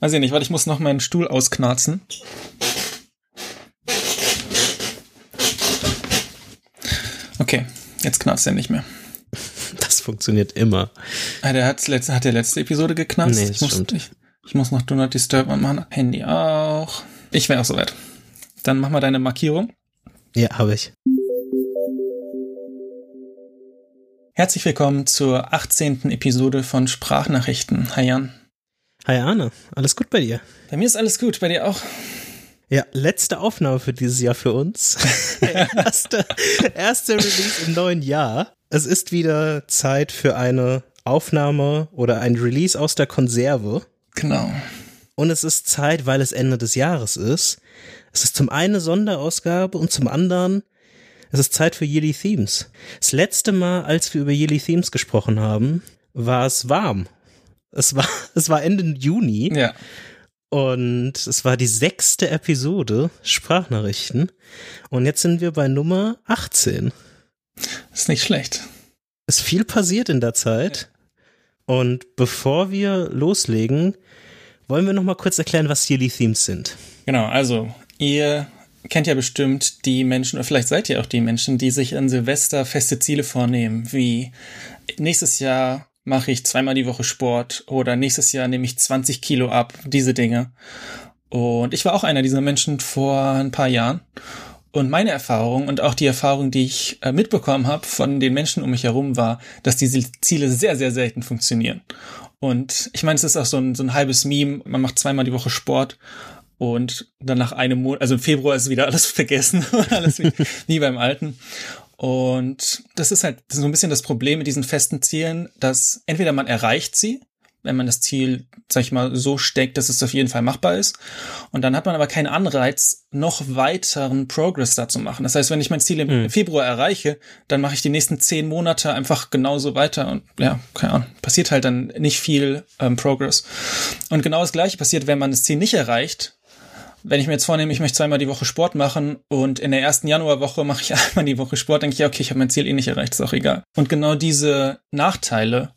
Weiß ich nicht, weil ich muss noch meinen Stuhl ausknarzen. Okay, jetzt knarzt er nicht mehr. Das funktioniert immer. Ah, der hat, letzte, hat der letzte Episode geknarzt? Nee, ich, muss, stimmt. ich, ich muss noch Do Not Disturb anmachen. Handy auch. Ich wäre auch soweit. Dann mach mal deine Markierung. Ja, habe ich. Herzlich willkommen zur 18. Episode von Sprachnachrichten. Hi Jan. Hi Arne, alles gut bei dir? Bei mir ist alles gut, bei dir auch? Ja, letzte Aufnahme für dieses Jahr für uns. erste, erste Release im neuen Jahr. Es ist wieder Zeit für eine Aufnahme oder ein Release aus der Konserve. Genau. Und es ist Zeit, weil es Ende des Jahres ist. Es ist zum einen eine Sonderausgabe und zum anderen es ist Zeit für Yearly Themes. Das letzte Mal, als wir über Yearly Themes gesprochen haben, war es warm. Es war, es war Ende Juni. Ja. Und es war die sechste Episode Sprachnachrichten. Und jetzt sind wir bei Nummer 18. Ist nicht schlecht. Ist viel passiert in der Zeit. Und bevor wir loslegen, wollen wir noch mal kurz erklären, was Yearly Themes sind. Genau, also ihr kennt ja bestimmt die Menschen, oder vielleicht seid ihr auch die Menschen, die sich an Silvester feste Ziele vornehmen, wie nächstes Jahr mache ich zweimal die Woche Sport oder nächstes Jahr nehme ich 20 Kilo ab, diese Dinge. Und ich war auch einer dieser Menschen vor ein paar Jahren. Und meine Erfahrung und auch die Erfahrung, die ich äh, mitbekommen habe von den Menschen um mich herum, war, dass diese Ziele sehr, sehr selten funktionieren. Und ich meine, es ist auch so ein, so ein halbes Meme. Man macht zweimal die Woche Sport und dann nach einem Monat, also im Februar ist wieder alles vergessen alles wie, wie beim Alten. Und das ist halt so ein bisschen das Problem mit diesen festen Zielen, dass entweder man erreicht sie, wenn man das Ziel, sag ich mal, so steckt, dass es auf jeden Fall machbar ist. Und dann hat man aber keinen Anreiz, noch weiteren Progress da zu machen. Das heißt, wenn ich mein Ziel im Mhm. Februar erreiche, dann mache ich die nächsten zehn Monate einfach genauso weiter. Und ja, keine Ahnung, passiert halt dann nicht viel ähm, Progress. Und genau das Gleiche passiert, wenn man das Ziel nicht erreicht. Wenn ich mir jetzt vornehme, ich möchte zweimal die Woche Sport machen und in der ersten Januarwoche mache ich einmal die Woche Sport, denke ich, ja, okay, ich habe mein Ziel eh nicht erreicht, ist auch egal. Und genau diese Nachteile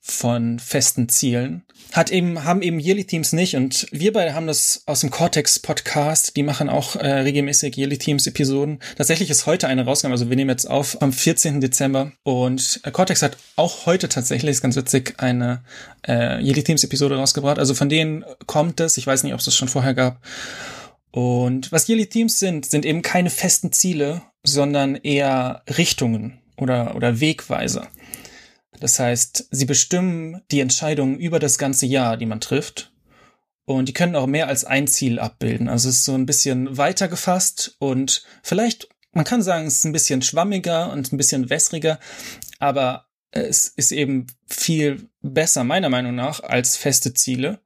von festen Zielen hat eben haben eben Yearly Teams nicht und wir beide haben das aus dem Cortex Podcast, die machen auch äh, regelmäßig Yearly Teams Episoden. Tatsächlich ist heute eine rausgekommen, also wir nehmen jetzt auf am 14. Dezember und äh, Cortex hat auch heute tatsächlich, ist ganz witzig, eine äh, Yearly Teams Episode rausgebracht. Also von denen kommt es, ich weiß nicht, ob es das schon vorher gab. Und was Yearly Teams sind, sind eben keine festen Ziele, sondern eher Richtungen oder, oder Wegweiser. Das heißt, sie bestimmen die Entscheidungen über das ganze Jahr, die man trifft. Und die können auch mehr als ein Ziel abbilden. Also es ist so ein bisschen weiter gefasst und vielleicht, man kann sagen, es ist ein bisschen schwammiger und ein bisschen wässriger, aber es ist eben viel besser, meiner Meinung nach, als feste Ziele,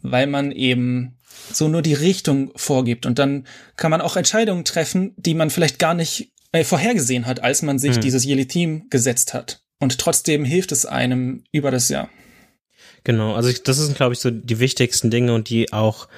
weil man eben so nur die Richtung vorgibt. Und dann kann man auch Entscheidungen treffen, die man vielleicht gar nicht äh, vorhergesehen hat, als man sich Hm. dieses Yearly Team gesetzt hat. Und trotzdem hilft es einem über das Jahr. Genau, also ich, das sind, glaube ich, so die wichtigsten Dinge und die auch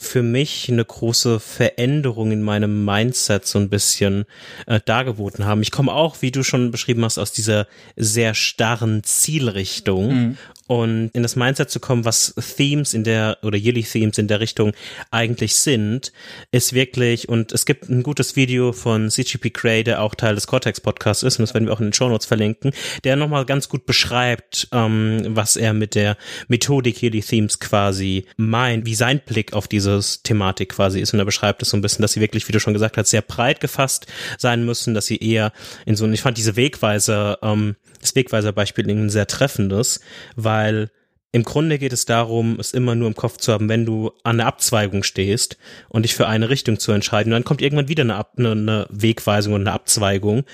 für mich eine große Veränderung in meinem Mindset so ein bisschen äh, dargeboten haben. Ich komme auch, wie du schon beschrieben hast, aus dieser sehr starren Zielrichtung Mhm. Und in das Mindset zu kommen, was Themes in der oder Yearly Themes in der Richtung eigentlich sind, ist wirklich und es gibt ein gutes Video von CGP Grey, der auch Teil des Cortex Podcasts ist und das werden wir auch in den Show Notes verlinken, der nochmal ganz gut beschreibt, ähm, was er mit der Methodik Yearly Themes quasi meint, wie sein Blick auf dieses Thematik quasi ist. Und er beschreibt es so ein bisschen, dass sie wirklich, wie du schon gesagt hast, sehr breit gefasst sein müssen, dass sie eher in so, ich fand diese Wegweiser, ähm, das Wegweiser-Beispiel ein sehr treffendes, weil im Grunde geht es darum, es immer nur im Kopf zu haben, wenn du an der Abzweigung stehst und dich für eine Richtung zu entscheiden. Und dann kommt irgendwann wieder eine, Ab eine, eine Wegweisung und eine Abzweigung.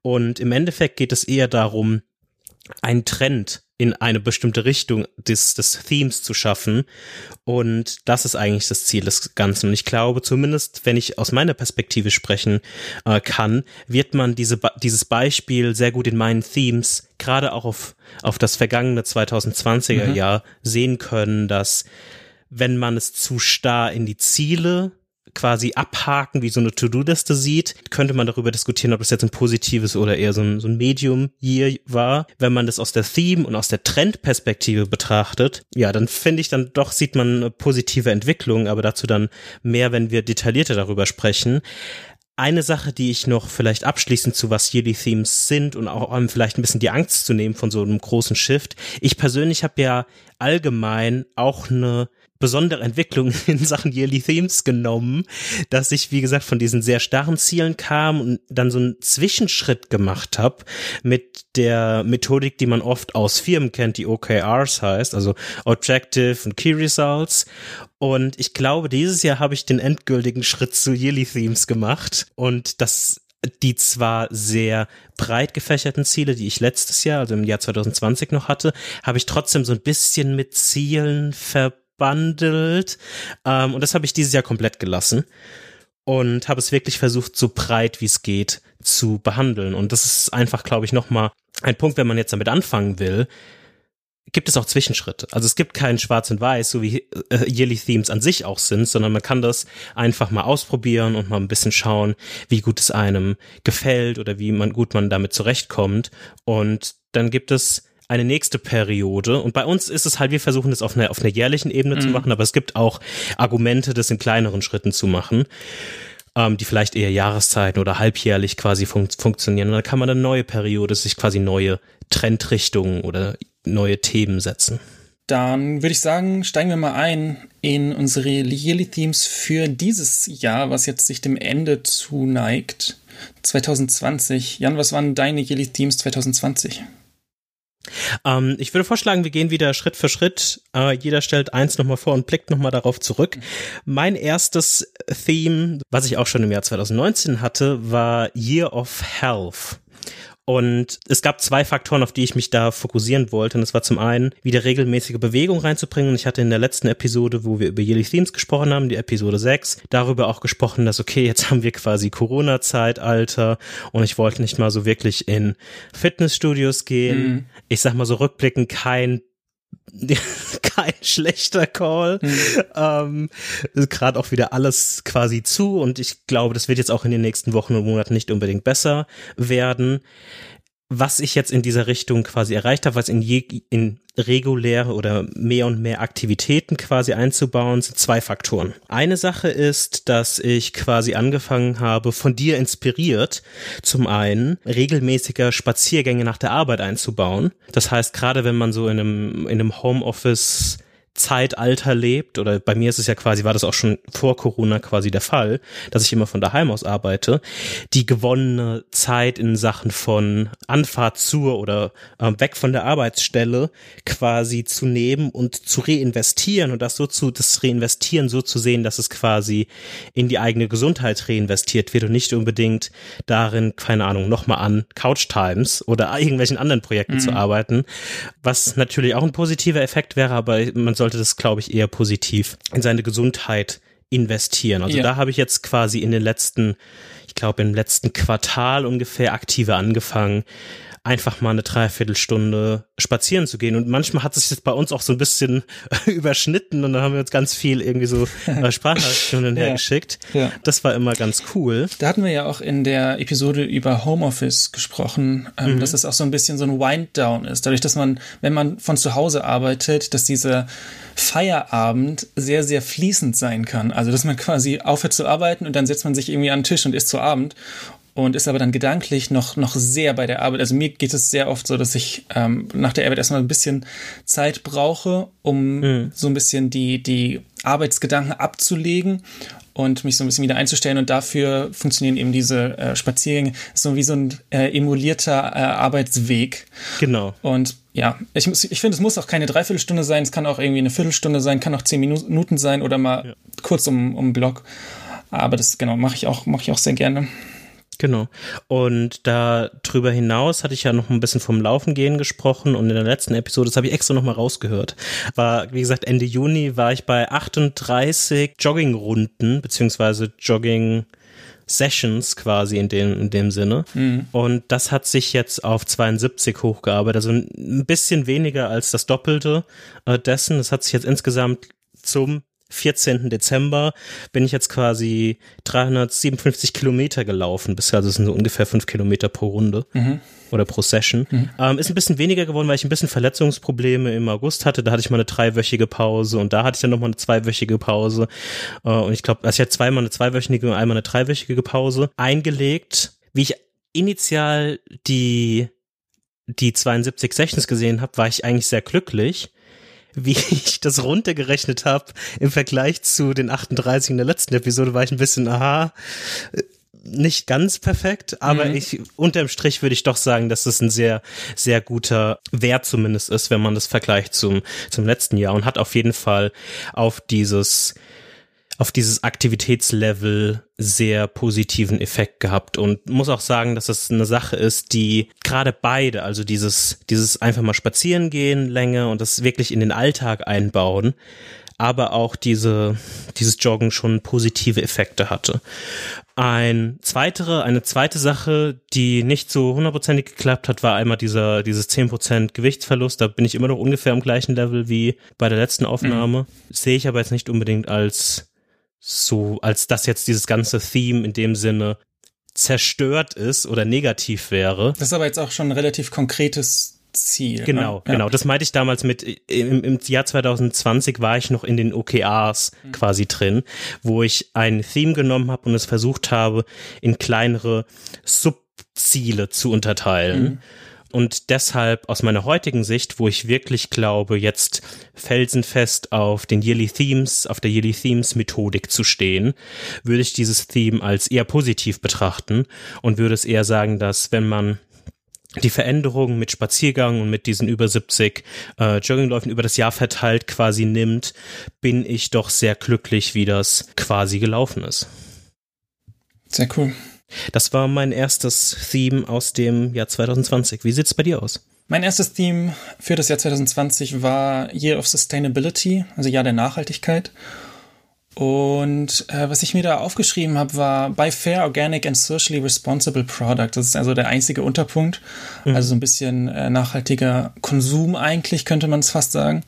Und im Endeffekt geht es eher darum, einen Trend in eine bestimmte Richtung des, des Themes zu schaffen. Und das ist eigentlich das Ziel des Ganzen. Und ich glaube, zumindest, wenn ich aus meiner Perspektive sprechen äh, kann, wird man diese, dieses Beispiel sehr gut in meinen Themes, gerade auch auf, auf das vergangene 2020er Mhm. Jahr, sehen können, dass wenn man es zu starr in die Ziele quasi abhaken, wie so eine To-Do-Liste sieht, könnte man darüber diskutieren, ob das jetzt ein positives oder eher so ein, so ein Medium-Year war. Wenn man das aus der Theme und aus der Trendperspektive betrachtet, ja, dann finde ich dann doch sieht man eine positive Entwicklung, aber dazu dann mehr, wenn wir detaillierter darüber sprechen. Eine Sache, die ich noch vielleicht abschließend zu was Yearly Themes sind und auch um vielleicht ein bisschen die Angst zu nehmen von so einem großen Shift. Ich persönlich habe ja allgemein auch eine besondere Entwicklung in Sachen Yearly Themes genommen, dass ich, wie gesagt, von diesen sehr starren Zielen kam und dann so einen Zwischenschritt gemacht habe mit der Methodik, die man oft aus Firmen kennt, die OKRs heißt, also Objective und Key Results. Und ich glaube, dieses Jahr habe ich den endgültigen Schritt zu Yearly Themes gemacht und das die zwar sehr breit gefächerten Ziele, die ich letztes Jahr, also im Jahr 2020 noch hatte, habe ich trotzdem so ein bisschen mit Zielen ver gebundelt. Ähm, und das habe ich dieses Jahr komplett gelassen und habe es wirklich versucht, so breit wie es geht zu behandeln. Und das ist einfach, glaube ich, nochmal ein Punkt, wenn man jetzt damit anfangen will, gibt es auch Zwischenschritte. Also es gibt keinen Schwarz und Weiß, so wie äh, Yearly Themes an sich auch sind, sondern man kann das einfach mal ausprobieren und mal ein bisschen schauen, wie gut es einem gefällt oder wie man gut man damit zurechtkommt. Und dann gibt es eine nächste Periode. Und bei uns ist es halt, wir versuchen das auf einer, auf einer jährlichen Ebene mhm. zu machen, aber es gibt auch Argumente, das in kleineren Schritten zu machen, ähm, die vielleicht eher Jahreszeiten oder halbjährlich quasi fun funktionieren. Und da kann man eine neue Periode, sich quasi neue Trendrichtungen oder neue Themen setzen. Dann würde ich sagen, steigen wir mal ein in unsere Yearly Themes für dieses Jahr, was jetzt sich dem Ende zuneigt. 2020. Jan, was waren deine Yearly Themes 2020? Ähm, ich würde vorschlagen, wir gehen wieder Schritt für Schritt. Äh, jeder stellt eins nochmal vor und blickt nochmal darauf zurück. Mein erstes Theme, was ich auch schon im Jahr 2019 hatte, war Year of Health. Und es gab zwei Faktoren, auf die ich mich da fokussieren wollte. Und das war zum einen, wieder regelmäßige Bewegung reinzubringen. Und ich hatte in der letzten Episode, wo wir über Yearly Themes gesprochen haben, die Episode 6, darüber auch gesprochen, dass okay, jetzt haben wir quasi Corona-Zeitalter und ich wollte nicht mal so wirklich in Fitnessstudios gehen. Mhm. Ich sag mal so rückblickend kein kein schlechter Call. Mhm. Ähm, Gerade auch wieder alles quasi zu und ich glaube, das wird jetzt auch in den nächsten Wochen und Monaten nicht unbedingt besser werden was ich jetzt in dieser Richtung quasi erreicht habe, was in, je, in reguläre oder mehr und mehr Aktivitäten quasi einzubauen, sind zwei Faktoren. Eine Sache ist, dass ich quasi angefangen habe, von dir inspiriert, zum einen regelmäßiger Spaziergänge nach der Arbeit einzubauen. Das heißt, gerade wenn man so in einem, in einem Homeoffice Zeitalter lebt, oder bei mir ist es ja quasi, war das auch schon vor Corona quasi der Fall, dass ich immer von daheim aus arbeite, die gewonnene Zeit in Sachen von Anfahrt zur oder äh, weg von der Arbeitsstelle quasi zu nehmen und zu reinvestieren und das so zu, das Reinvestieren so zu sehen, dass es quasi in die eigene Gesundheit reinvestiert wird und nicht unbedingt darin, keine Ahnung, nochmal an Couch Times oder irgendwelchen anderen Projekten mhm. zu arbeiten, was natürlich auch ein positiver Effekt wäre, aber man sollte das, glaube ich, eher positiv in seine Gesundheit investieren. Also ja. da habe ich jetzt quasi in den letzten, ich glaube im letzten Quartal ungefähr aktiver angefangen, einfach mal eine Dreiviertelstunde spazieren zu gehen. Und manchmal hat sich jetzt bei uns auch so ein bisschen überschnitten und dann haben wir uns ganz viel irgendwie so äh, Sprachnachrichten ja, hergeschickt. Ja. Das war immer ganz cool. Da hatten wir ja auch in der Episode über Homeoffice gesprochen, ähm, mhm. dass es auch so ein bisschen so ein Wind-Down ist. Dadurch, dass man, wenn man von zu Hause arbeitet, dass dieser Feierabend sehr, sehr fließend sein kann. Also, dass man quasi aufhört zu arbeiten und dann setzt man sich irgendwie an den Tisch und isst zu Abend und ist aber dann gedanklich noch, noch sehr bei der Arbeit. Also mir geht es sehr oft so, dass ich ähm, nach der Arbeit erstmal ein bisschen Zeit brauche, um mhm. so ein bisschen die, die Arbeitsgedanken abzulegen und mich so ein bisschen wieder einzustellen. Und dafür funktionieren eben diese äh, Spaziergänge so wie so ein äh, emulierter äh, Arbeitsweg. Genau. Und ja, ich, ich finde, es muss auch keine Dreiviertelstunde sein, es kann auch irgendwie eine Viertelstunde sein, kann auch zehn Minuten sein oder mal ja. kurz um, um Block. Aber das, genau, mache ich auch, mache ich auch sehr gerne. Genau. Und da drüber hinaus hatte ich ja noch ein bisschen vom Laufen gehen gesprochen und in der letzten Episode, das habe ich extra nochmal rausgehört, war, wie gesagt, Ende Juni war ich bei 38 Joggingrunden, beziehungsweise Jogging Sessions quasi in dem, in dem Sinne. Mhm. Und das hat sich jetzt auf 72 hochgearbeitet, also ein bisschen weniger als das Doppelte äh, dessen. Das hat sich jetzt insgesamt zum 14. Dezember bin ich jetzt quasi 357 Kilometer gelaufen bisher, also es sind so ungefähr fünf Kilometer pro Runde. Mhm oder pro Session. Mhm. Ähm, ist ein bisschen weniger geworden, weil ich ein bisschen Verletzungsprobleme im August hatte. Da hatte ich mal eine dreiwöchige Pause und da hatte ich dann nochmal eine zweiwöchige Pause. Äh, und ich glaube, also ich hatte zweimal eine zweiwöchige und einmal eine dreiwöchige Pause eingelegt. Wie ich initial die, die 72 Sessions gesehen habe, war ich eigentlich sehr glücklich wie ich das runtergerechnet habe im Vergleich zu den 38 in der letzten Episode, war ich ein bisschen, aha, nicht ganz perfekt, aber mhm. ich unterm Strich würde ich doch sagen, dass es ein sehr sehr guter Wert zumindest ist, wenn man das vergleicht zum zum letzten Jahr und hat auf jeden Fall auf dieses auf dieses Aktivitätslevel sehr positiven Effekt gehabt und muss auch sagen, dass es eine Sache ist, die gerade beide, also dieses, dieses einfach mal spazieren gehen, Länge und das wirklich in den Alltag einbauen, aber auch diese, dieses Joggen schon positive Effekte hatte. Ein zweitere, eine zweite Sache, die nicht so hundertprozentig geklappt hat, war einmal dieser, dieses 10% Gewichtsverlust. Da bin ich immer noch ungefähr am gleichen Level wie bei der letzten Aufnahme. Mhm. Sehe ich aber jetzt nicht unbedingt als so, als dass jetzt dieses ganze Theme in dem Sinne zerstört ist oder negativ wäre. Das ist aber jetzt auch schon ein relativ konkretes Ziel. Genau, ne? genau. Das meinte ich damals mit, im, im, Jahr 2020 war ich noch in den OKRs mhm. quasi drin, wo ich ein Theme genommen habe und es versucht habe, in kleinere Subziele zu unterteilen. Mhm. Und deshalb aus meiner heutigen Sicht, wo ich wirklich glaube, jetzt felsenfest auf den Yearly Themes, auf der Yearly Themes Methodik zu stehen, würde ich dieses Theme als eher positiv betrachten und würde es eher sagen, dass wenn man die Veränderungen mit Spaziergang und mit diesen über 70 äh, Joggingläufen über das Jahr verteilt quasi nimmt, bin ich doch sehr glücklich, wie das quasi gelaufen ist. Sehr cool. Das war mein erstes Theme aus dem Jahr 2020. Wie sieht's bei dir aus? Mein erstes Theme für das Jahr 2020 war Year of Sustainability, also Jahr der Nachhaltigkeit. Und äh, was ich mir da aufgeschrieben habe, war by fair, organic and socially responsible product. Das ist also der einzige Unterpunkt. Mhm. Also so ein bisschen äh, nachhaltiger Konsum eigentlich, könnte man es fast sagen.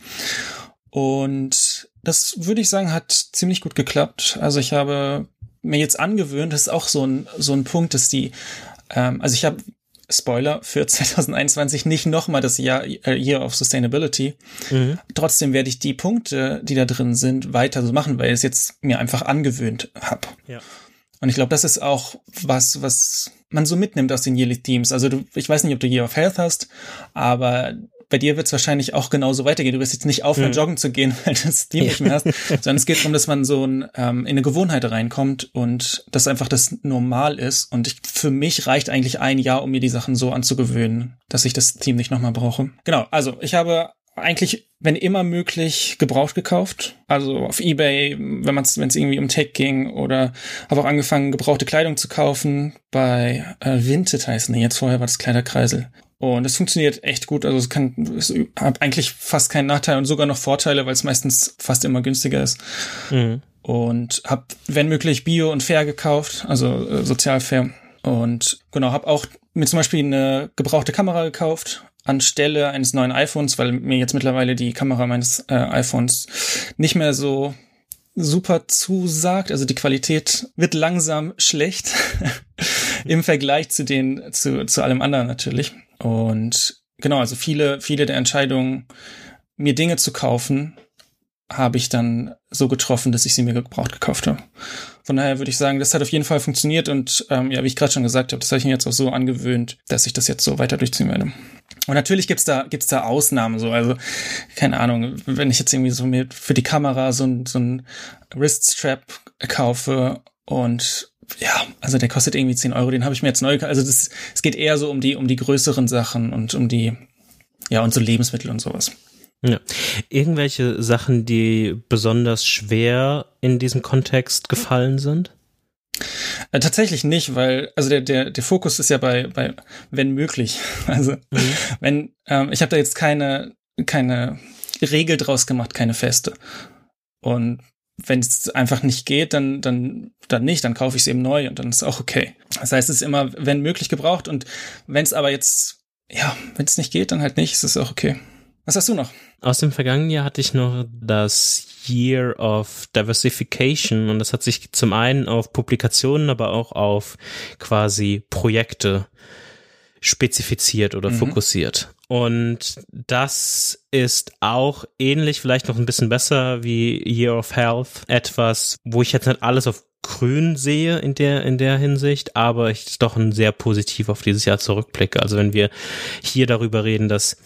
Und das würde ich sagen, hat ziemlich gut geklappt. Also ich habe mir jetzt angewöhnt, das ist auch so ein, so ein Punkt, dass die, ähm, also ich habe Spoiler für 2021 nicht nochmal das Jahr äh, Year of Sustainability. Mhm. Trotzdem werde ich die Punkte, die da drin sind, weiter so machen, weil ich es jetzt mir einfach angewöhnt habe. Ja. Und ich glaube, das ist auch was, was man so mitnimmt aus den Yearly Themes. Also du, ich weiß nicht, ob du Year of Health hast, aber bei dir wird es wahrscheinlich auch genauso weitergehen. Du wirst jetzt nicht aufhören, mhm. joggen zu gehen, weil du das Team nicht mehr hast, sondern es geht darum, dass man so ein, ähm, in eine Gewohnheit reinkommt und das einfach das normal ist. Und ich, für mich reicht eigentlich ein Jahr, um mir die Sachen so anzugewöhnen, dass ich das Team nicht nochmal brauche. Genau, also ich habe eigentlich, wenn immer möglich, gebraucht gekauft. Also auf Ebay, wenn man es irgendwie um Tech ging oder habe auch angefangen, gebrauchte Kleidung zu kaufen. Bei äh, Vinted heißen die jetzt vorher war das Kleiderkreisel. Und es funktioniert echt gut. Also es kann, es hat eigentlich fast keinen Nachteil und sogar noch Vorteile, weil es meistens fast immer günstiger ist. Mhm. Und habe, wenn möglich, Bio und Fair gekauft, also äh, sozial fair. Und genau, habe auch mir zum Beispiel eine gebrauchte Kamera gekauft anstelle eines neuen iPhones, weil mir jetzt mittlerweile die Kamera meines äh, iPhones nicht mehr so super zusagt. Also die Qualität wird langsam schlecht im Vergleich zu den zu, zu allem anderen natürlich. Und genau, also viele, viele der Entscheidungen, mir Dinge zu kaufen, habe ich dann so getroffen, dass ich sie mir gebraucht gekauft habe. Von daher würde ich sagen, das hat auf jeden Fall funktioniert und ähm, ja, wie ich gerade schon gesagt habe, das habe ich mir jetzt auch so angewöhnt, dass ich das jetzt so weiter durchziehen werde. Und natürlich gibt's da gibt's da Ausnahmen so, also keine Ahnung, wenn ich jetzt irgendwie so mir für die Kamera so ein so ein Wriststrap kaufe und ja, also der kostet irgendwie 10 Euro, den habe ich mir jetzt neu, also das, es geht eher so um die, um die größeren Sachen und um die, ja, und so Lebensmittel und sowas. Ja. Irgendwelche Sachen, die besonders schwer in diesem Kontext gefallen sind? Äh, tatsächlich nicht, weil, also der, der, der Fokus ist ja bei, bei wenn möglich. Also, mhm. wenn, ähm, ich habe da jetzt keine, keine Regel draus gemacht, keine feste. Und wenn es einfach nicht geht, dann, dann, dann nicht, dann kaufe ich es eben neu und dann ist auch okay. Das heißt, es ist immer, wenn möglich, gebraucht und wenn es aber jetzt, ja, wenn es nicht geht, dann halt nicht, ist es auch okay. Was hast du noch? Aus dem vergangenen Jahr hatte ich noch das Year of Diversification und das hat sich zum einen auf Publikationen, aber auch auf quasi Projekte spezifiziert oder mhm. fokussiert. Und das ist auch ähnlich, vielleicht noch ein bisschen besser wie Year of Health. Etwas, wo ich jetzt nicht alles auf grün sehe in der, in der Hinsicht, aber ich doch ein sehr positiv auf dieses Jahr zurückblicke. Also wenn wir hier darüber reden, dass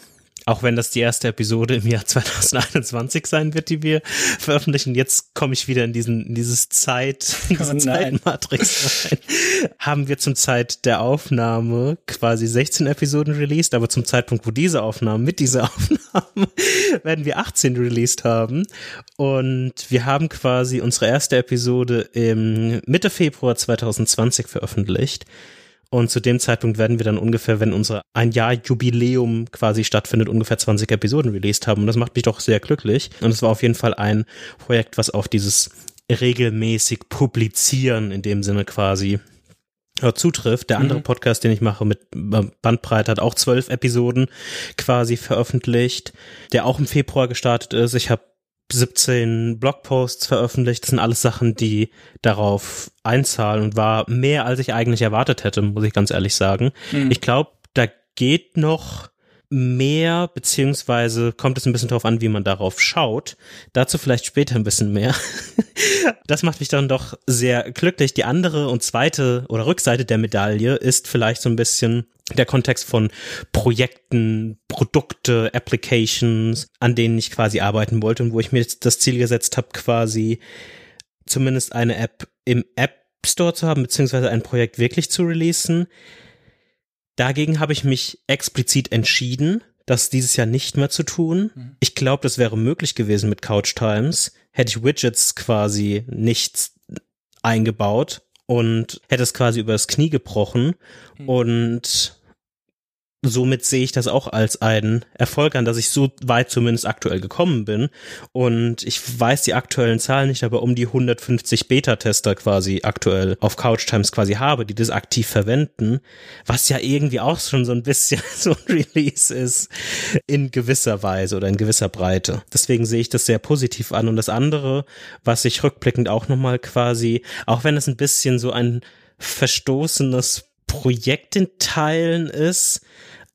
auch wenn das die erste Episode im Jahr 2021 sein wird, die wir veröffentlichen. Jetzt komme ich wieder in diesen, in dieses Zeit, in diese oh Zeitmatrix rein. Haben wir zum Zeit der Aufnahme quasi 16 Episoden released, aber zum Zeitpunkt, wo diese Aufnahmen, mit dieser Aufnahme, werden wir 18 released haben. Und wir haben quasi unsere erste Episode im Mitte Februar 2020 veröffentlicht. Und zu dem Zeitpunkt werden wir dann ungefähr, wenn unser ein Jahr Jubiläum quasi stattfindet, ungefähr 20 Episoden released haben. Und das macht mich doch sehr glücklich. Und es war auf jeden Fall ein Projekt, was auf dieses regelmäßig publizieren in dem Sinne quasi ja, zutrifft. Der andere mhm. Podcast, den ich mache mit Bandbreite, hat auch zwölf Episoden quasi veröffentlicht, der auch im Februar gestartet ist. Ich habe 17 Blogposts veröffentlicht. Das sind alles Sachen, die darauf einzahlen und war mehr, als ich eigentlich erwartet hätte, muss ich ganz ehrlich sagen. Mhm. Ich glaube, da geht noch mehr, beziehungsweise kommt es ein bisschen darauf an, wie man darauf schaut. Dazu vielleicht später ein bisschen mehr. das macht mich dann doch sehr glücklich. Die andere und zweite oder Rückseite der Medaille ist vielleicht so ein bisschen der Kontext von Projekten, Produkte, Applications, an denen ich quasi arbeiten wollte und wo ich mir das Ziel gesetzt habe, quasi zumindest eine App im App Store zu haben, beziehungsweise ein Projekt wirklich zu releasen. Dagegen habe ich mich explizit entschieden, das dieses Jahr nicht mehr zu tun. Mhm. Ich glaube, das wäre möglich gewesen mit Couch Times. Hätte ich Widgets quasi nicht eingebaut und hätte es quasi übers Knie gebrochen mhm. und somit sehe ich das auch als einen Erfolg an, dass ich so weit zumindest aktuell gekommen bin. Und ich weiß die aktuellen Zahlen nicht, aber um die 150 Beta-Tester quasi aktuell auf Couch Times quasi habe, die das aktiv verwenden, was ja irgendwie auch schon so ein bisschen so ein Release ist in gewisser Weise oder in gewisser Breite. Deswegen sehe ich das sehr positiv an. Und das andere, was ich rückblickend auch nochmal quasi, auch wenn es ein bisschen so ein verstoßenes Projekt in Teilen ist,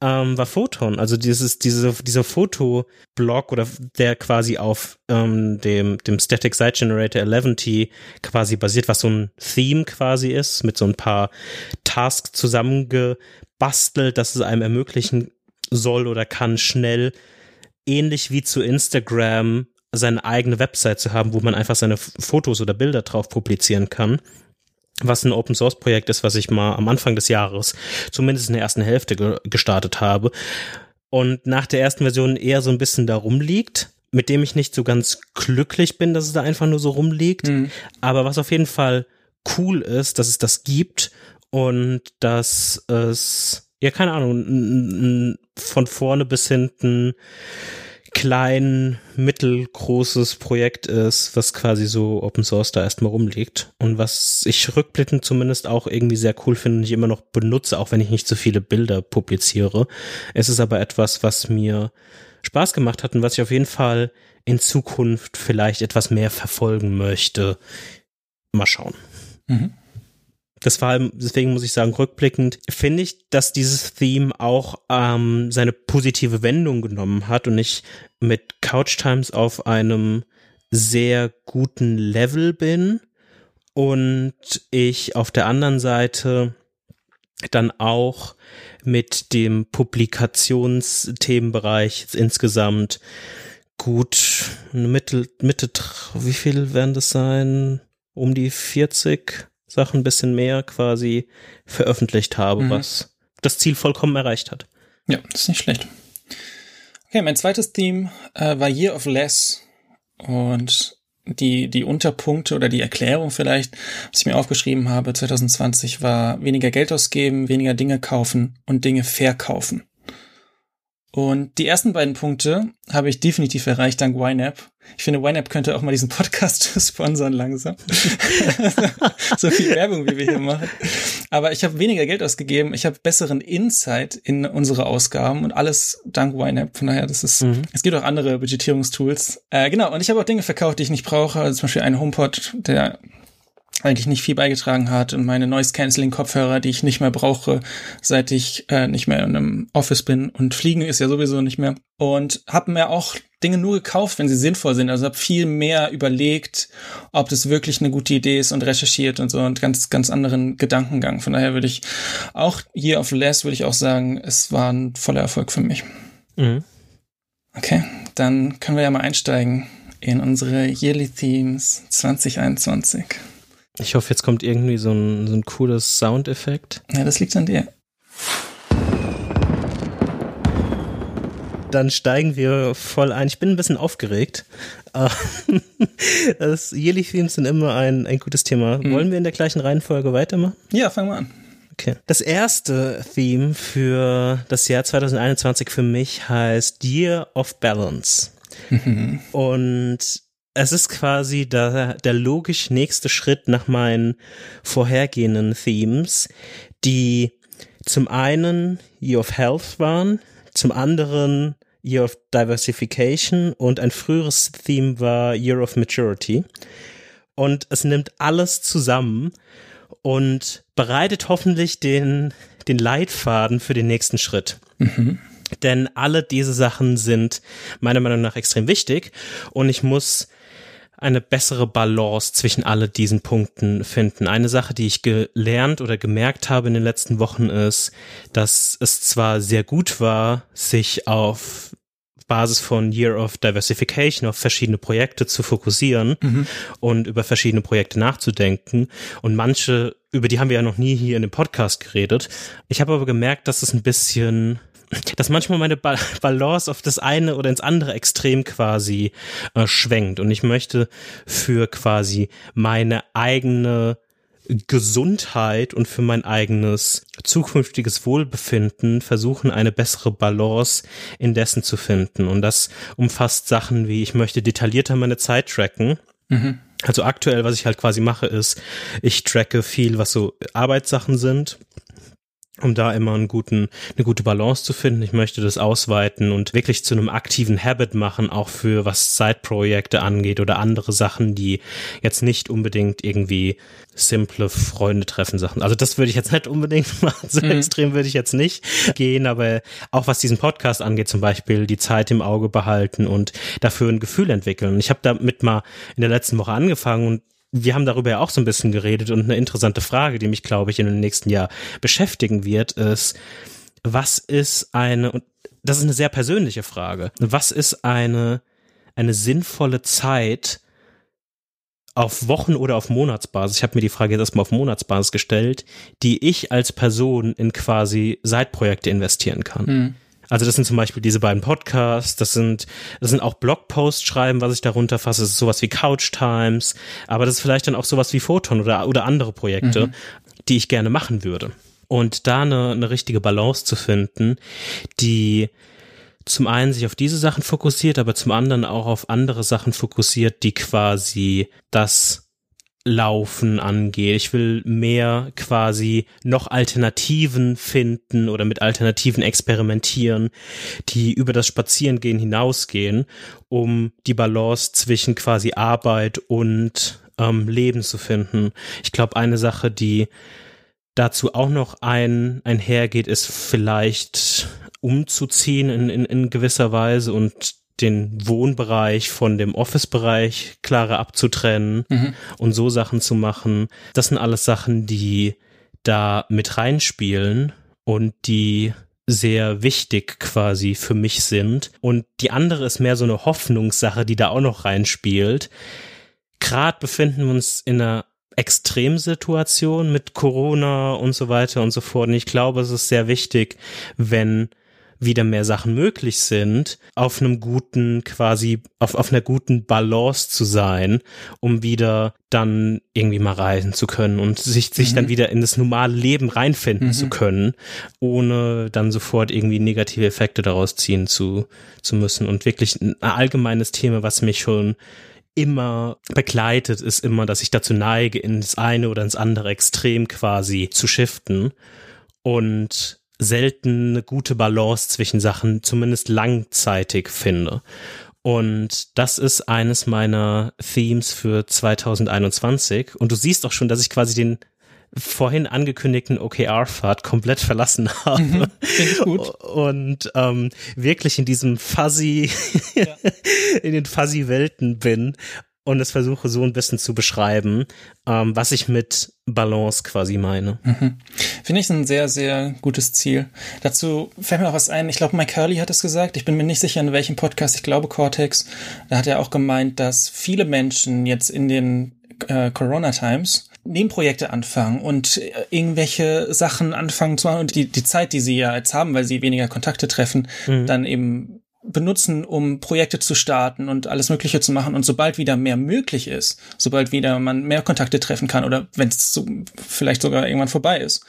ähm, war Photon. Also dieses, diese, dieser Fotoblog oder der quasi auf ähm, dem, dem Static Site Generator 11T quasi basiert, was so ein Theme quasi ist, mit so ein paar Tasks zusammengebastelt, dass es einem ermöglichen soll oder kann, schnell ähnlich wie zu Instagram seine eigene Website zu haben, wo man einfach seine Fotos oder Bilder drauf publizieren kann was ein Open Source Projekt ist, was ich mal am Anfang des Jahres, zumindest in der ersten Hälfte ge gestartet habe und nach der ersten Version eher so ein bisschen da rumliegt, mit dem ich nicht so ganz glücklich bin, dass es da einfach nur so rumliegt, mhm. aber was auf jeden Fall cool ist, dass es das gibt und dass es ja keine Ahnung von vorne bis hinten klein, mittelgroßes Projekt ist, was quasi so Open Source da erstmal rumliegt und was ich rückblickend zumindest auch irgendwie sehr cool finde und ich immer noch benutze, auch wenn ich nicht so viele Bilder publiziere. Es ist aber etwas, was mir Spaß gemacht hat und was ich auf jeden Fall in Zukunft vielleicht etwas mehr verfolgen möchte. Mal schauen. Mhm. Das war, deswegen muss ich sagen, rückblickend finde ich, dass dieses Theme auch ähm, seine positive Wendung genommen hat und ich mit Couch Times auf einem sehr guten Level bin und ich auf der anderen Seite dann auch mit dem Publikationsthemenbereich insgesamt gut Mitte, Mitte, wie viel werden das sein? Um die 40 Sachen ein bisschen mehr quasi veröffentlicht habe, mhm. was das Ziel vollkommen erreicht hat. Ja, das ist nicht schlecht. Okay, mein zweites Theme äh, war Year of Less und die, die Unterpunkte oder die Erklärung vielleicht, was ich mir aufgeschrieben habe, 2020 war weniger Geld ausgeben, weniger Dinge kaufen und Dinge verkaufen. Und die ersten beiden Punkte habe ich definitiv erreicht dank YNAB. Ich finde, YNAB könnte auch mal diesen Podcast sponsern langsam. so viel Werbung, wie wir hier machen. Aber ich habe weniger Geld ausgegeben, ich habe besseren Insight in unsere Ausgaben und alles dank YNAB. Von daher, das ist, mhm. es gibt auch andere Budgetierungstools. Äh, genau, und ich habe auch Dinge verkauft, die ich nicht brauche. Also zum Beispiel einen HomePod, der eigentlich nicht viel beigetragen hat und meine Noise Cancelling Kopfhörer, die ich nicht mehr brauche, seit ich äh, nicht mehr in einem Office bin und fliegen ist ja sowieso nicht mehr und habe mir auch Dinge nur gekauft, wenn sie sinnvoll sind. Also habe viel mehr überlegt, ob das wirklich eine gute Idee ist und recherchiert und so und ganz ganz anderen Gedankengang. Von daher würde ich auch hier auf Less würde ich auch sagen, es war ein voller Erfolg für mich. Mhm. Okay, dann können wir ja mal einsteigen in unsere Yearly Themes 2021. Ich hoffe, jetzt kommt irgendwie so ein, so ein cooles Soundeffekt. Ja, das liegt an dir. Dann steigen wir voll ein. Ich bin ein bisschen aufgeregt. das Yearly Themes sind immer ein, ein gutes Thema. Mhm. Wollen wir in der gleichen Reihenfolge weitermachen? Ja, fangen wir an. Okay. Das erste Theme für das Jahr 2021 für mich heißt Year of Balance. Mhm. Und es ist quasi der, der logisch nächste Schritt nach meinen vorhergehenden Themes, die zum einen Year of Health waren, zum anderen Year of Diversification und ein früheres Theme war Year of Maturity. Und es nimmt alles zusammen und bereitet hoffentlich den, den Leitfaden für den nächsten Schritt. Mhm. Denn alle diese Sachen sind meiner Meinung nach extrem wichtig und ich muss eine bessere Balance zwischen alle diesen Punkten finden. Eine Sache, die ich gelernt oder gemerkt habe in den letzten Wochen ist, dass es zwar sehr gut war, sich auf Basis von Year of Diversification auf verschiedene Projekte zu fokussieren mhm. und über verschiedene Projekte nachzudenken. Und manche, über die haben wir ja noch nie hier in dem Podcast geredet. Ich habe aber gemerkt, dass es ein bisschen dass manchmal meine ba Balance auf das eine oder ins andere Extrem quasi äh, schwenkt. Und ich möchte für quasi meine eigene Gesundheit und für mein eigenes zukünftiges Wohlbefinden versuchen, eine bessere Balance in dessen zu finden. Und das umfasst Sachen wie, ich möchte detaillierter meine Zeit tracken. Mhm. Also aktuell, was ich halt quasi mache, ist, ich tracke viel, was so Arbeitssachen sind um da immer einen guten, eine gute Balance zu finden. Ich möchte das ausweiten und wirklich zu einem aktiven Habit machen, auch für was Side-Projekte angeht oder andere Sachen, die jetzt nicht unbedingt irgendwie simple Freunde treffen Sachen. Also das würde ich jetzt nicht unbedingt machen, so mhm. extrem würde ich jetzt nicht gehen, aber auch was diesen Podcast angeht, zum Beispiel die Zeit im Auge behalten und dafür ein Gefühl entwickeln. Und ich habe damit mal in der letzten Woche angefangen und wir haben darüber ja auch so ein bisschen geredet und eine interessante Frage, die mich, glaube ich, in dem nächsten Jahr beschäftigen wird, ist, was ist eine, und das ist eine sehr persönliche Frage, was ist eine, eine sinnvolle Zeit auf Wochen- oder auf Monatsbasis, ich habe mir die Frage jetzt erstmal auf Monatsbasis gestellt, die ich als Person in quasi Seitprojekte investieren kann. Mhm. Also das sind zum Beispiel diese beiden Podcasts, das sind, das sind auch Blogposts schreiben, was ich darunter fasse, das ist sowas wie Couch Times, aber das ist vielleicht dann auch sowas wie Photon oder, oder andere Projekte, mhm. die ich gerne machen würde. Und da eine, eine richtige Balance zu finden, die zum einen sich auf diese Sachen fokussiert, aber zum anderen auch auf andere Sachen fokussiert, die quasi das Laufen angeht. Ich will mehr quasi noch Alternativen finden oder mit Alternativen experimentieren, die über das Spazierengehen hinausgehen, um die Balance zwischen quasi Arbeit und ähm, Leben zu finden. Ich glaube, eine Sache, die dazu auch noch ein, einhergeht, ist vielleicht umzuziehen in, in, in gewisser Weise und den Wohnbereich von dem Office-Bereich klarer abzutrennen mhm. und so Sachen zu machen. Das sind alles Sachen, die da mit reinspielen und die sehr wichtig quasi für mich sind. Und die andere ist mehr so eine Hoffnungssache, die da auch noch reinspielt. Gerade befinden wir uns in einer Extremsituation mit Corona und so weiter und so fort. Und ich glaube, es ist sehr wichtig, wenn wieder mehr Sachen möglich sind, auf einem guten, quasi, auf, auf einer guten Balance zu sein, um wieder dann irgendwie mal reisen zu können und sich, sich mhm. dann wieder in das normale Leben reinfinden mhm. zu können, ohne dann sofort irgendwie negative Effekte daraus ziehen zu, zu müssen. Und wirklich ein allgemeines Thema, was mich schon immer begleitet, ist immer, dass ich dazu neige, ins eine oder ins andere Extrem quasi zu shiften und selten eine gute Balance zwischen Sachen zumindest langzeitig finde. Und das ist eines meiner Themes für 2021. Und du siehst auch schon, dass ich quasi den vorhin angekündigten OKR-Pfad komplett verlassen habe. Mhm, ich gut. Und ähm, wirklich in diesem fuzzy, ja. in den fuzzy Welten bin und es versuche so ein bisschen zu beschreiben, ähm, was ich mit Balance quasi meine. Mhm. Finde ich ein sehr, sehr gutes Ziel. Dazu fällt mir auch was ein. Ich glaube, Mike Curley hat es gesagt. Ich bin mir nicht sicher, in welchem Podcast. Ich glaube, Cortex. Da hat er auch gemeint, dass viele Menschen jetzt in den äh, Corona Times Nebenprojekte anfangen und äh, irgendwelche Sachen anfangen zu machen und die, die Zeit, die sie ja jetzt haben, weil sie weniger Kontakte treffen, mhm. dann eben benutzen, um Projekte zu starten und alles Mögliche zu machen. Und sobald wieder mehr möglich ist, sobald wieder man mehr Kontakte treffen kann oder wenn es so vielleicht sogar irgendwann vorbei ist,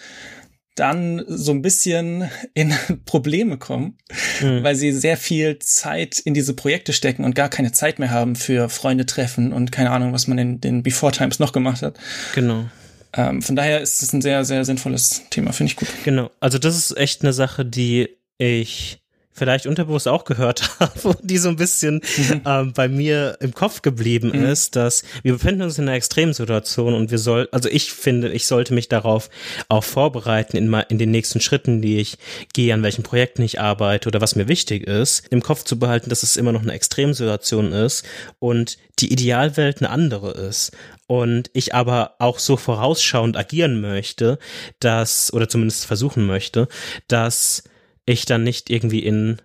dann so ein bisschen in Probleme kommen, mhm. weil sie sehr viel Zeit in diese Projekte stecken und gar keine Zeit mehr haben für Freunde treffen und keine Ahnung, was man in den Before Times noch gemacht hat. Genau. Ähm, von daher ist es ein sehr, sehr sinnvolles Thema, finde ich gut. Genau. Also das ist echt eine Sache, die ich vielleicht unterbewusst auch gehört habe, die so ein bisschen mhm. ähm, bei mir im Kopf geblieben mhm. ist, dass wir befinden uns in einer Extremsituation und wir soll, also ich finde, ich sollte mich darauf auch vorbereiten in, in den nächsten Schritten, die ich gehe, an welchen Projekten ich arbeite oder was mir wichtig ist, im Kopf zu behalten, dass es immer noch eine Extremsituation ist und die Idealwelt eine andere ist und ich aber auch so vorausschauend agieren möchte, dass, oder zumindest versuchen möchte, dass ich dann nicht irgendwie in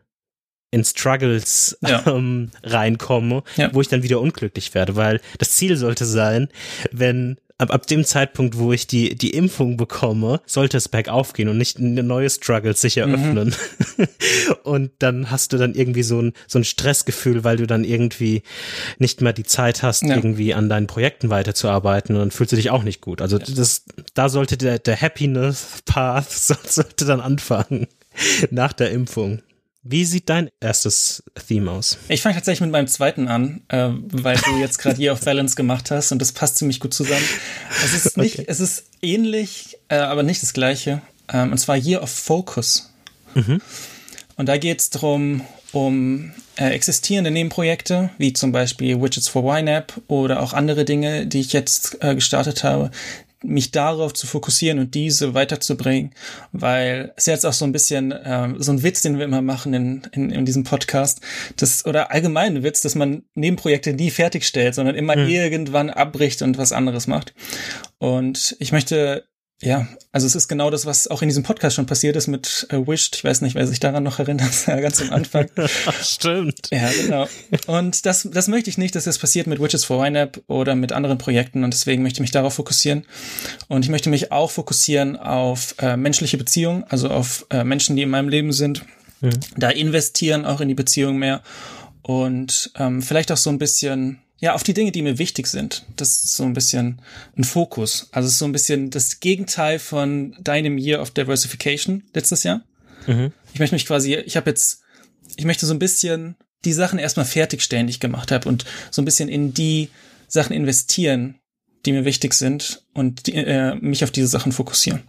in Struggles ja. ähm, reinkomme, ja. wo ich dann wieder unglücklich werde, weil das Ziel sollte sein, wenn ab, ab dem Zeitpunkt, wo ich die, die Impfung bekomme, sollte es bergauf gehen und nicht neue Struggles sich eröffnen. Mhm. und dann hast du dann irgendwie so ein, so ein Stressgefühl, weil du dann irgendwie nicht mehr die Zeit hast, ja. irgendwie an deinen Projekten weiterzuarbeiten und dann fühlst du dich auch nicht gut. Also das, da sollte der, der Happiness Path sollte dann anfangen. nach der Impfung. Wie sieht dein erstes Theme aus? Ich fange tatsächlich mit meinem zweiten an, äh, weil du jetzt gerade Year of Balance gemacht hast und das passt ziemlich gut zusammen. Es ist nicht, okay. es ist ähnlich, äh, aber nicht das gleiche. Ähm, und zwar Year of Focus. Mhm. Und da geht es darum, um äh, existierende Nebenprojekte, wie zum Beispiel Widgets for YNAB oder auch andere Dinge, die ich jetzt äh, gestartet habe, mich darauf zu fokussieren und diese weiterzubringen, weil es jetzt auch so ein bisschen ähm, so ein Witz, den wir immer machen in, in, in diesem Podcast, das oder allgemein ein Witz, dass man Nebenprojekte nie fertigstellt, sondern immer mhm. irgendwann abbricht und was anderes macht. Und ich möchte ja, also es ist genau das, was auch in diesem Podcast schon passiert ist mit äh, Wished. Ich weiß nicht, wer sich daran noch erinnert, ganz am Anfang. Stimmt. Ja, genau. Und das, das möchte ich nicht, dass das passiert mit Witches for YNAB oder mit anderen Projekten und deswegen möchte ich mich darauf fokussieren. Und ich möchte mich auch fokussieren auf äh, menschliche Beziehungen, also auf äh, Menschen, die in meinem Leben sind. Mhm. Da investieren auch in die Beziehung mehr und ähm, vielleicht auch so ein bisschen ja, auf die Dinge, die mir wichtig sind. Das ist so ein bisschen ein Fokus. Also es ist so ein bisschen das Gegenteil von deinem Year of Diversification letztes Jahr. Mhm. Ich möchte mich quasi, ich habe jetzt, ich möchte so ein bisschen die Sachen erstmal fertigstellen, die ich gemacht habe und so ein bisschen in die Sachen investieren, die mir wichtig sind und die, äh, mich auf diese Sachen fokussieren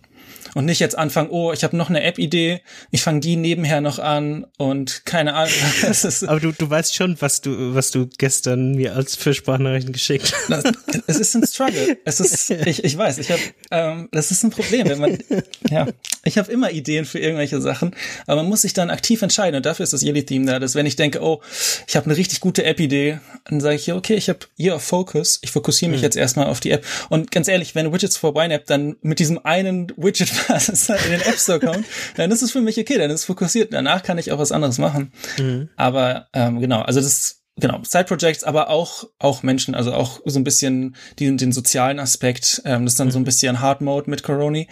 und nicht jetzt anfangen, oh, ich habe noch eine App-Idee, ich fange die nebenher noch an und keine Ahnung. Aber du, du weißt schon, was du, was du gestern mir als für Sprachnachrichten geschickt hast. Es ist ein Struggle. Es ist, ich, ich weiß, ich habe, ähm, das ist ein Problem, wenn man, ja, ich habe immer Ideen für irgendwelche Sachen, aber man muss sich dann aktiv entscheiden und dafür ist das Yearly Theme da, dass wenn ich denke, oh, ich habe eine richtig gute App-Idee, dann sage ich hier, okay, ich habe Year of Focus, ich fokussiere mich mhm. jetzt erstmal auf die App und ganz ehrlich, wenn Widgets for Wine App dann mit diesem einen Widget was es in den App Store kommt, dann ist es für mich okay, dann ist es fokussiert. Danach kann ich auch was anderes machen. Mhm. Aber ähm, genau, also das genau Side Projects, aber auch auch Menschen, also auch so ein bisschen den, den sozialen Aspekt. Ähm, das ist dann mhm. so ein mhm. bisschen Hard Mode mit Corona,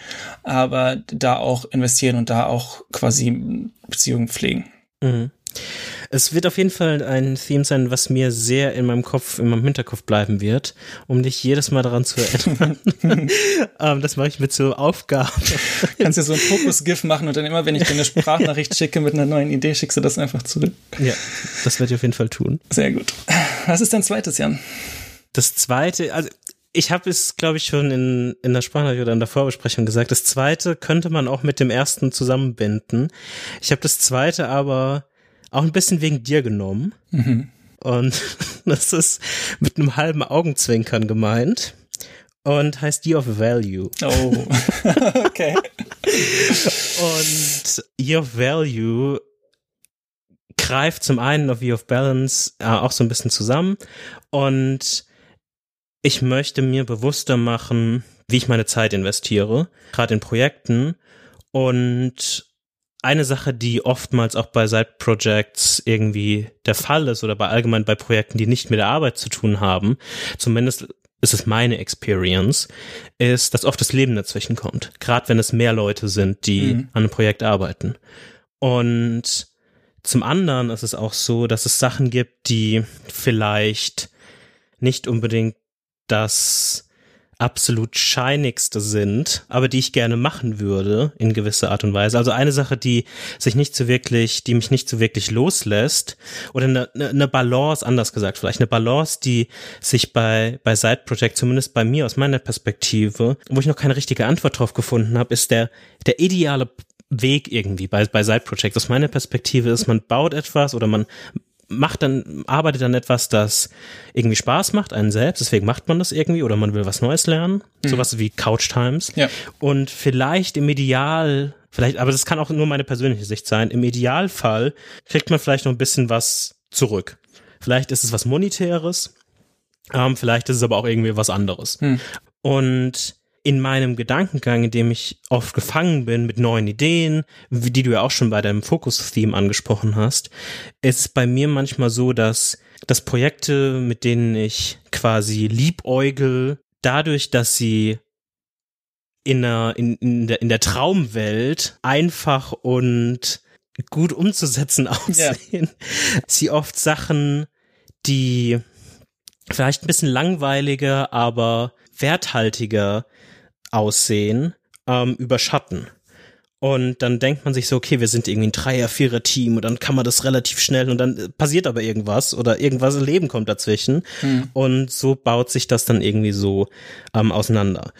aber da auch investieren und da auch quasi Beziehungen pflegen. Mhm. Es wird auf jeden Fall ein Theme sein, was mir sehr in meinem Kopf, in meinem Hinterkopf bleiben wird, um dich jedes Mal daran zu erinnern. ähm, das mache ich mit so Aufgaben. Kannst du so ein Fokus-GIF machen und dann immer, wenn ich dir eine Sprachnachricht schicke mit einer neuen Idee, schickst du das einfach zurück. Ja, das werde ich auf jeden Fall tun. Sehr gut. Was ist dein zweites, Jan? Das zweite, also ich habe es, glaube ich, schon in, in der Sprachnachricht oder in der Vorbesprechung gesagt. Das zweite könnte man auch mit dem ersten zusammenbinden. Ich habe das zweite aber auch ein bisschen wegen dir genommen. Mhm. Und das ist mit einem halben Augenzwinkern gemeint und heißt Year of Value. Oh, okay. und Year of Value greift zum einen auf Year of Balance äh, auch so ein bisschen zusammen und ich möchte mir bewusster machen, wie ich meine Zeit investiere, gerade in Projekten und eine Sache, die oftmals auch bei Side-Projects irgendwie der Fall ist oder bei allgemein bei Projekten, die nicht mit der Arbeit zu tun haben, zumindest ist es meine Experience, ist, dass oft das Leben dazwischen kommt. Gerade wenn es mehr Leute sind, die mhm. an einem Projekt arbeiten. Und zum anderen ist es auch so, dass es Sachen gibt, die vielleicht nicht unbedingt das absolut scheinigste sind, aber die ich gerne machen würde in gewisser Art und Weise. Also eine Sache, die sich nicht so wirklich, die mich nicht so wirklich loslässt oder eine, eine Balance, anders gesagt vielleicht, eine Balance, die sich bei, bei Side Project, zumindest bei mir aus meiner Perspektive, wo ich noch keine richtige Antwort drauf gefunden habe, ist der, der ideale Weg irgendwie bei, bei Side Project. Aus meiner Perspektive ist, man baut etwas oder man macht dann, arbeitet dann etwas, das irgendwie Spaß macht, einen selbst, deswegen macht man das irgendwie oder man will was Neues lernen, mhm. sowas wie Couch Times. Ja. Und vielleicht im Ideal, vielleicht, aber das kann auch nur meine persönliche Sicht sein, im Idealfall kriegt man vielleicht noch ein bisschen was zurück. Vielleicht ist es was Monetäres, ähm, vielleicht ist es aber auch irgendwie was anderes. Mhm. Und in meinem Gedankengang, in dem ich oft gefangen bin mit neuen Ideen, wie die du ja auch schon bei deinem Focus-Theme angesprochen hast, ist bei mir manchmal so, dass, dass Projekte, mit denen ich quasi liebäugel, dadurch, dass sie in der, in, in, der, in der Traumwelt einfach und gut umzusetzen aussehen, ja. sie oft Sachen, die vielleicht ein bisschen langweiliger, aber werthaltiger aussehen, ähm, überschatten. Und dann denkt man sich so, okay, wir sind irgendwie ein Dreier-, Vierer-Team und dann kann man das relativ schnell und dann passiert aber irgendwas oder irgendwas im Leben kommt dazwischen. Hm. Und so baut sich das dann irgendwie so ähm, auseinander.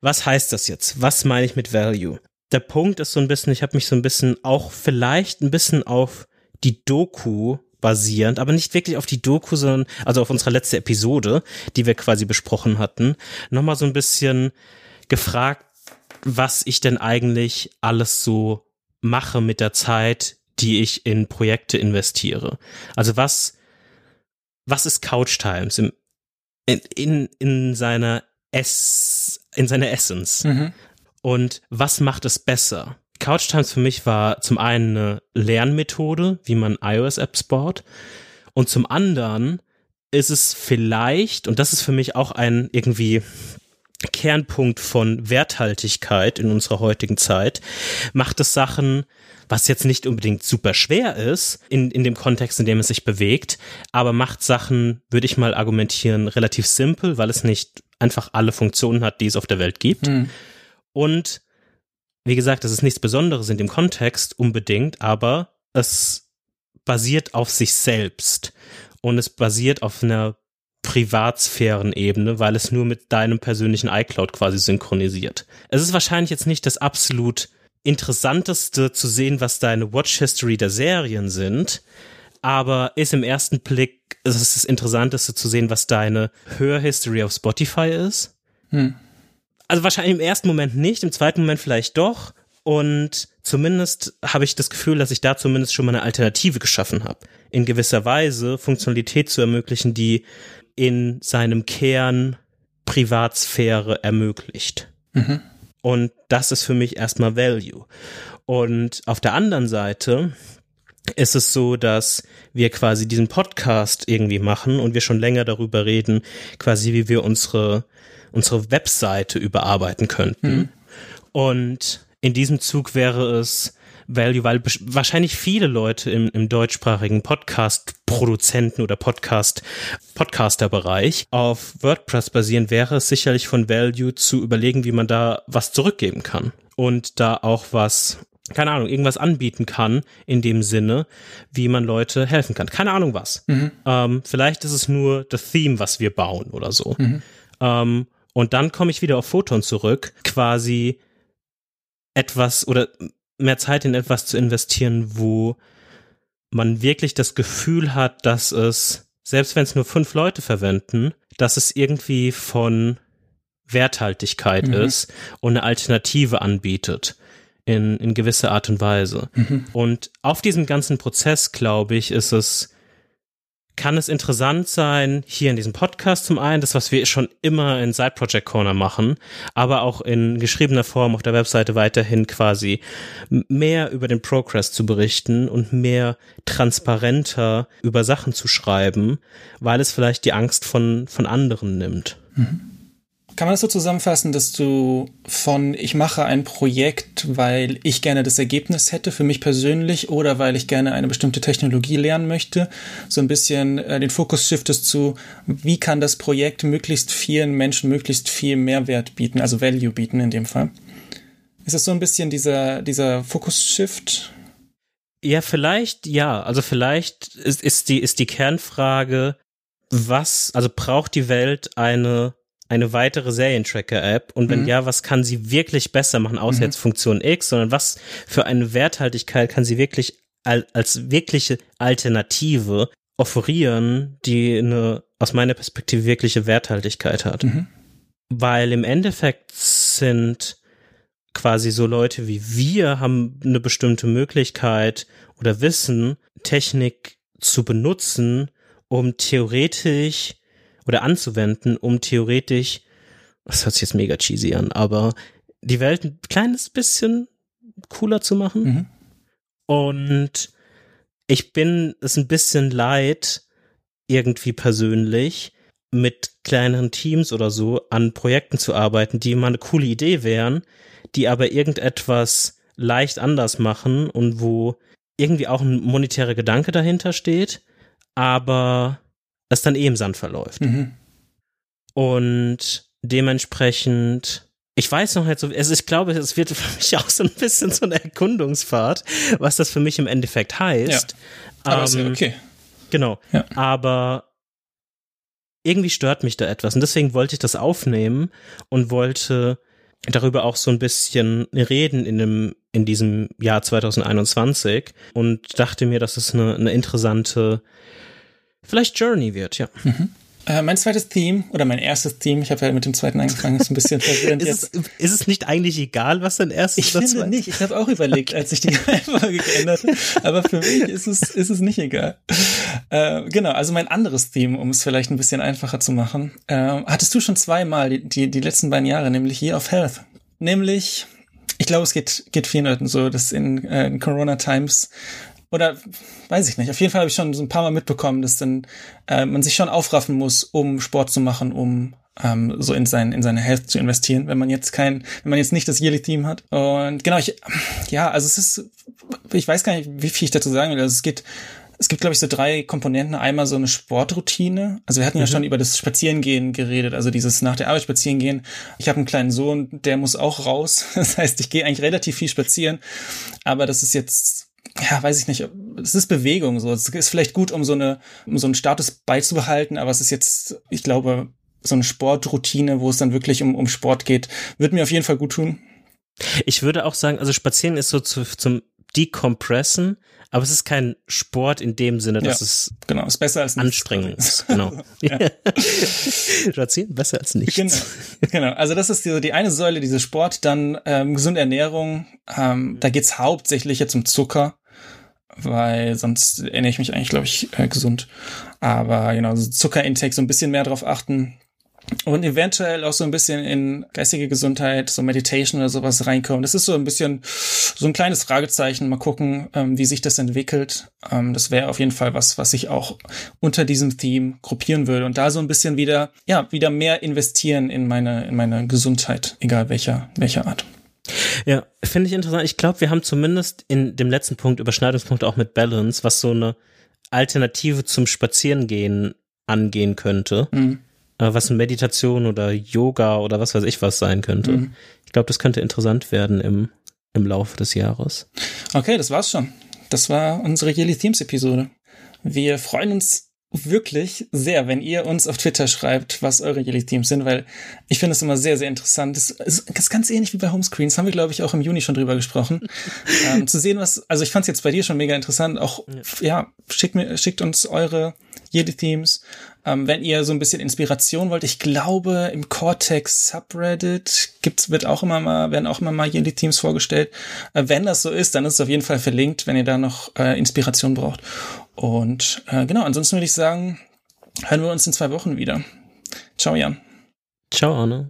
Was heißt das jetzt? Was meine ich mit Value? Der Punkt ist so ein bisschen, ich habe mich so ein bisschen auch vielleicht ein bisschen auf die Doku basierend, aber nicht wirklich auf die Doku, sondern also auf unsere letzte Episode, die wir quasi besprochen hatten, nochmal so ein bisschen gefragt, was ich denn eigentlich alles so mache mit der Zeit, die ich in Projekte investiere. Also was, was ist Couch Times im, in, in, in seiner Ess, in seiner Essence? Mhm. Und was macht es besser? Couch Times für mich war zum einen eine Lernmethode, wie man iOS-Apps baut. Und zum anderen ist es vielleicht, und das ist für mich auch ein irgendwie Kernpunkt von Werthaltigkeit in unserer heutigen Zeit, macht es Sachen, was jetzt nicht unbedingt super schwer ist, in, in dem Kontext, in dem es sich bewegt, aber macht Sachen, würde ich mal argumentieren, relativ simpel, weil es nicht einfach alle Funktionen hat, die es auf der Welt gibt. Hm. Und wie gesagt, das ist nichts Besonderes in dem Kontext unbedingt, aber es basiert auf sich selbst und es basiert auf einer Privatsphären-Ebene, weil es nur mit deinem persönlichen iCloud quasi synchronisiert. Es ist wahrscheinlich jetzt nicht das absolut interessanteste zu sehen, was deine Watch History der Serien sind, aber ist im ersten Blick ist es das interessanteste zu sehen, was deine Hörhistory auf Spotify ist. Hm. Also wahrscheinlich im ersten Moment nicht, im zweiten Moment vielleicht doch. Und zumindest habe ich das Gefühl, dass ich da zumindest schon mal eine Alternative geschaffen habe. In gewisser Weise Funktionalität zu ermöglichen, die in seinem Kern Privatsphäre ermöglicht. Mhm. Und das ist für mich erstmal Value. Und auf der anderen Seite ist es so, dass wir quasi diesen Podcast irgendwie machen und wir schon länger darüber reden, quasi wie wir unsere, unsere Webseite überarbeiten könnten. Mhm. Und in diesem Zug wäre es Value, weil wahrscheinlich viele Leute im, im deutschsprachigen Podcast-Produzenten oder Podcast, Podcaster-Bereich auf WordPress basieren, wäre es sicherlich von Value zu überlegen, wie man da was zurückgeben kann und da auch was keine Ahnung, irgendwas anbieten kann in dem Sinne, wie man Leute helfen kann. Keine Ahnung was. Mhm. Ähm, vielleicht ist es nur das Theme, was wir bauen oder so. Mhm. Ähm, und dann komme ich wieder auf Photon zurück, quasi etwas oder mehr Zeit in etwas zu investieren, wo man wirklich das Gefühl hat, dass es, selbst wenn es nur fünf Leute verwenden, dass es irgendwie von Werthaltigkeit mhm. ist und eine Alternative anbietet in, in gewisser Art und Weise. Mhm. Und auf diesem ganzen Prozess, glaube ich, ist es, kann es interessant sein, hier in diesem Podcast zum einen, das, was wir schon immer in Side Project Corner machen, aber auch in geschriebener Form auf der Webseite weiterhin quasi mehr über den Progress zu berichten und mehr transparenter über Sachen zu schreiben, weil es vielleicht die Angst von, von anderen nimmt. Mhm. Kann man das so zusammenfassen, dass du von ich mache ein Projekt, weil ich gerne das Ergebnis hätte für mich persönlich oder weil ich gerne eine bestimmte Technologie lernen möchte, so ein bisschen äh, den Fokus shiftest zu, wie kann das Projekt möglichst vielen Menschen möglichst viel Mehrwert bieten, also Value bieten in dem Fall? Ist es so ein bisschen dieser, dieser Fokus-Shift? Ja, vielleicht, ja. Also vielleicht ist, ist, die, ist die Kernfrage, was, also braucht die Welt eine eine weitere Serientracker-App? Und wenn mhm. ja, was kann sie wirklich besser machen, außer mhm. jetzt Funktion X, sondern was für eine Werthaltigkeit kann sie wirklich als wirkliche Alternative offerieren, die eine aus meiner Perspektive wirkliche Werthaltigkeit hat? Mhm. Weil im Endeffekt sind quasi so Leute wie wir haben eine bestimmte Möglichkeit oder wissen, Technik zu benutzen, um theoretisch oder anzuwenden, um theoretisch, das hört sich jetzt mega cheesy an, aber die Welt ein kleines bisschen cooler zu machen. Mhm. Und ich bin es ein bisschen leid, irgendwie persönlich, mit kleineren Teams oder so an Projekten zu arbeiten, die mal eine coole Idee wären, die aber irgendetwas leicht anders machen und wo irgendwie auch ein monetärer Gedanke dahinter steht, aber es dann eh im Sand verläuft. Mhm. Und dementsprechend, ich weiß noch nicht so, also ich glaube, es wird für mich auch so ein bisschen so eine Erkundungsfahrt, was das für mich im Endeffekt heißt. Ja, aber ähm, okay. Genau. Ja. Aber irgendwie stört mich da etwas und deswegen wollte ich das aufnehmen und wollte darüber auch so ein bisschen reden in dem in diesem Jahr 2021 und dachte mir, dass es eine, eine interessante vielleicht Journey wird, ja. Mhm. Äh, mein zweites Theme oder mein erstes Theme, ich habe ja mit dem zweiten angefangen, ist ein bisschen verwirrend. ist, es, ist es nicht eigentlich egal, was dein erstes Ich finde zweites? nicht. Ich habe auch überlegt, okay. als ich die Reihenfolge geändert habe. Aber für mich ist es, ist es nicht egal. Äh, genau, also mein anderes Theme, um es vielleicht ein bisschen einfacher zu machen, äh, hattest du schon zweimal die, die, die letzten beiden Jahre, nämlich Year of Health. Nämlich ich glaube, es geht, geht vielen Leuten so, dass in, äh, in Corona Times oder weiß ich nicht. Auf jeden Fall habe ich schon so ein paar Mal mitbekommen, dass dann äh, man sich schon aufraffen muss, um Sport zu machen, um ähm, so in sein in seine Health zu investieren, wenn man jetzt kein, wenn man jetzt nicht das Yearly Team hat. Und genau, ich ja, also es ist, ich weiß gar nicht, wie viel ich dazu sagen will. Also es geht es gibt, glaube ich, so drei Komponenten. Einmal so eine Sportroutine. Also wir hatten ja mhm. schon über das Spazierengehen geredet, also dieses nach der Arbeit Spazierengehen. Ich habe einen kleinen Sohn, der muss auch raus. Das heißt, ich gehe eigentlich relativ viel spazieren. Aber das ist jetzt ja, weiß ich nicht, es ist Bewegung so. Es ist vielleicht gut, um so eine, um so einen Status beizubehalten, aber es ist jetzt, ich glaube, so eine Sportroutine, wo es dann wirklich um, um Sport geht, wird mir auf jeden Fall gut tun. Ich würde auch sagen, also Spazieren ist so zu, zum Decompressen, aber es ist kein Sport in dem Sinne, dass ja, es genau, ist besser als anstrengend ist. Genau. Spazieren besser als nichts. Genau. genau. Also das ist die, die eine Säule, diese Sport, dann ähm, gesunde Ernährung. Ähm, da geht's hauptsächlich jetzt um Zucker weil sonst erinnere ich mich eigentlich, glaube ich, äh, gesund. Aber genau, so Zuckerintake so ein bisschen mehr drauf achten. Und eventuell auch so ein bisschen in geistige Gesundheit, so Meditation oder sowas reinkommen. Das ist so ein bisschen so ein kleines Fragezeichen. Mal gucken, ähm, wie sich das entwickelt. Ähm, das wäre auf jeden Fall was, was ich auch unter diesem Theme gruppieren würde. Und da so ein bisschen wieder, ja, wieder mehr investieren in meine, in meine Gesundheit, egal welcher, welcher Art. Ja, finde ich interessant. Ich glaube, wir haben zumindest in dem letzten Punkt Überschneidungspunkt auch mit Balance, was so eine Alternative zum Spazierengehen angehen könnte. Mhm. Äh, was Meditation oder Yoga oder was weiß ich was sein könnte. Mhm. Ich glaube, das könnte interessant werden im im Laufe des Jahres. Okay, das war's schon. Das war unsere Yearly Themes Episode. Wir freuen uns wirklich sehr, wenn ihr uns auf Twitter schreibt, was eure Yearly Themes sind, weil ich finde es immer sehr, sehr interessant. Das ist, ganz ähnlich wie bei Homescreens, haben wir, glaube ich, auch im Juni schon drüber gesprochen. ähm, zu sehen, was, also ich fand es jetzt bei dir schon mega interessant. Auch, ja, ja schickt, mir, schickt uns eure Yearly Themes. Ähm, wenn ihr so ein bisschen Inspiration wollt, ich glaube, im Cortex Subreddit gibt's, wird auch immer mal, werden auch immer mal Yearly Themes vorgestellt. Äh, wenn das so ist, dann ist es auf jeden Fall verlinkt, wenn ihr da noch äh, Inspiration braucht. Und äh, genau, ansonsten würde ich sagen, hören wir uns in zwei Wochen wieder. Ciao, Jan. Ciao, Arne.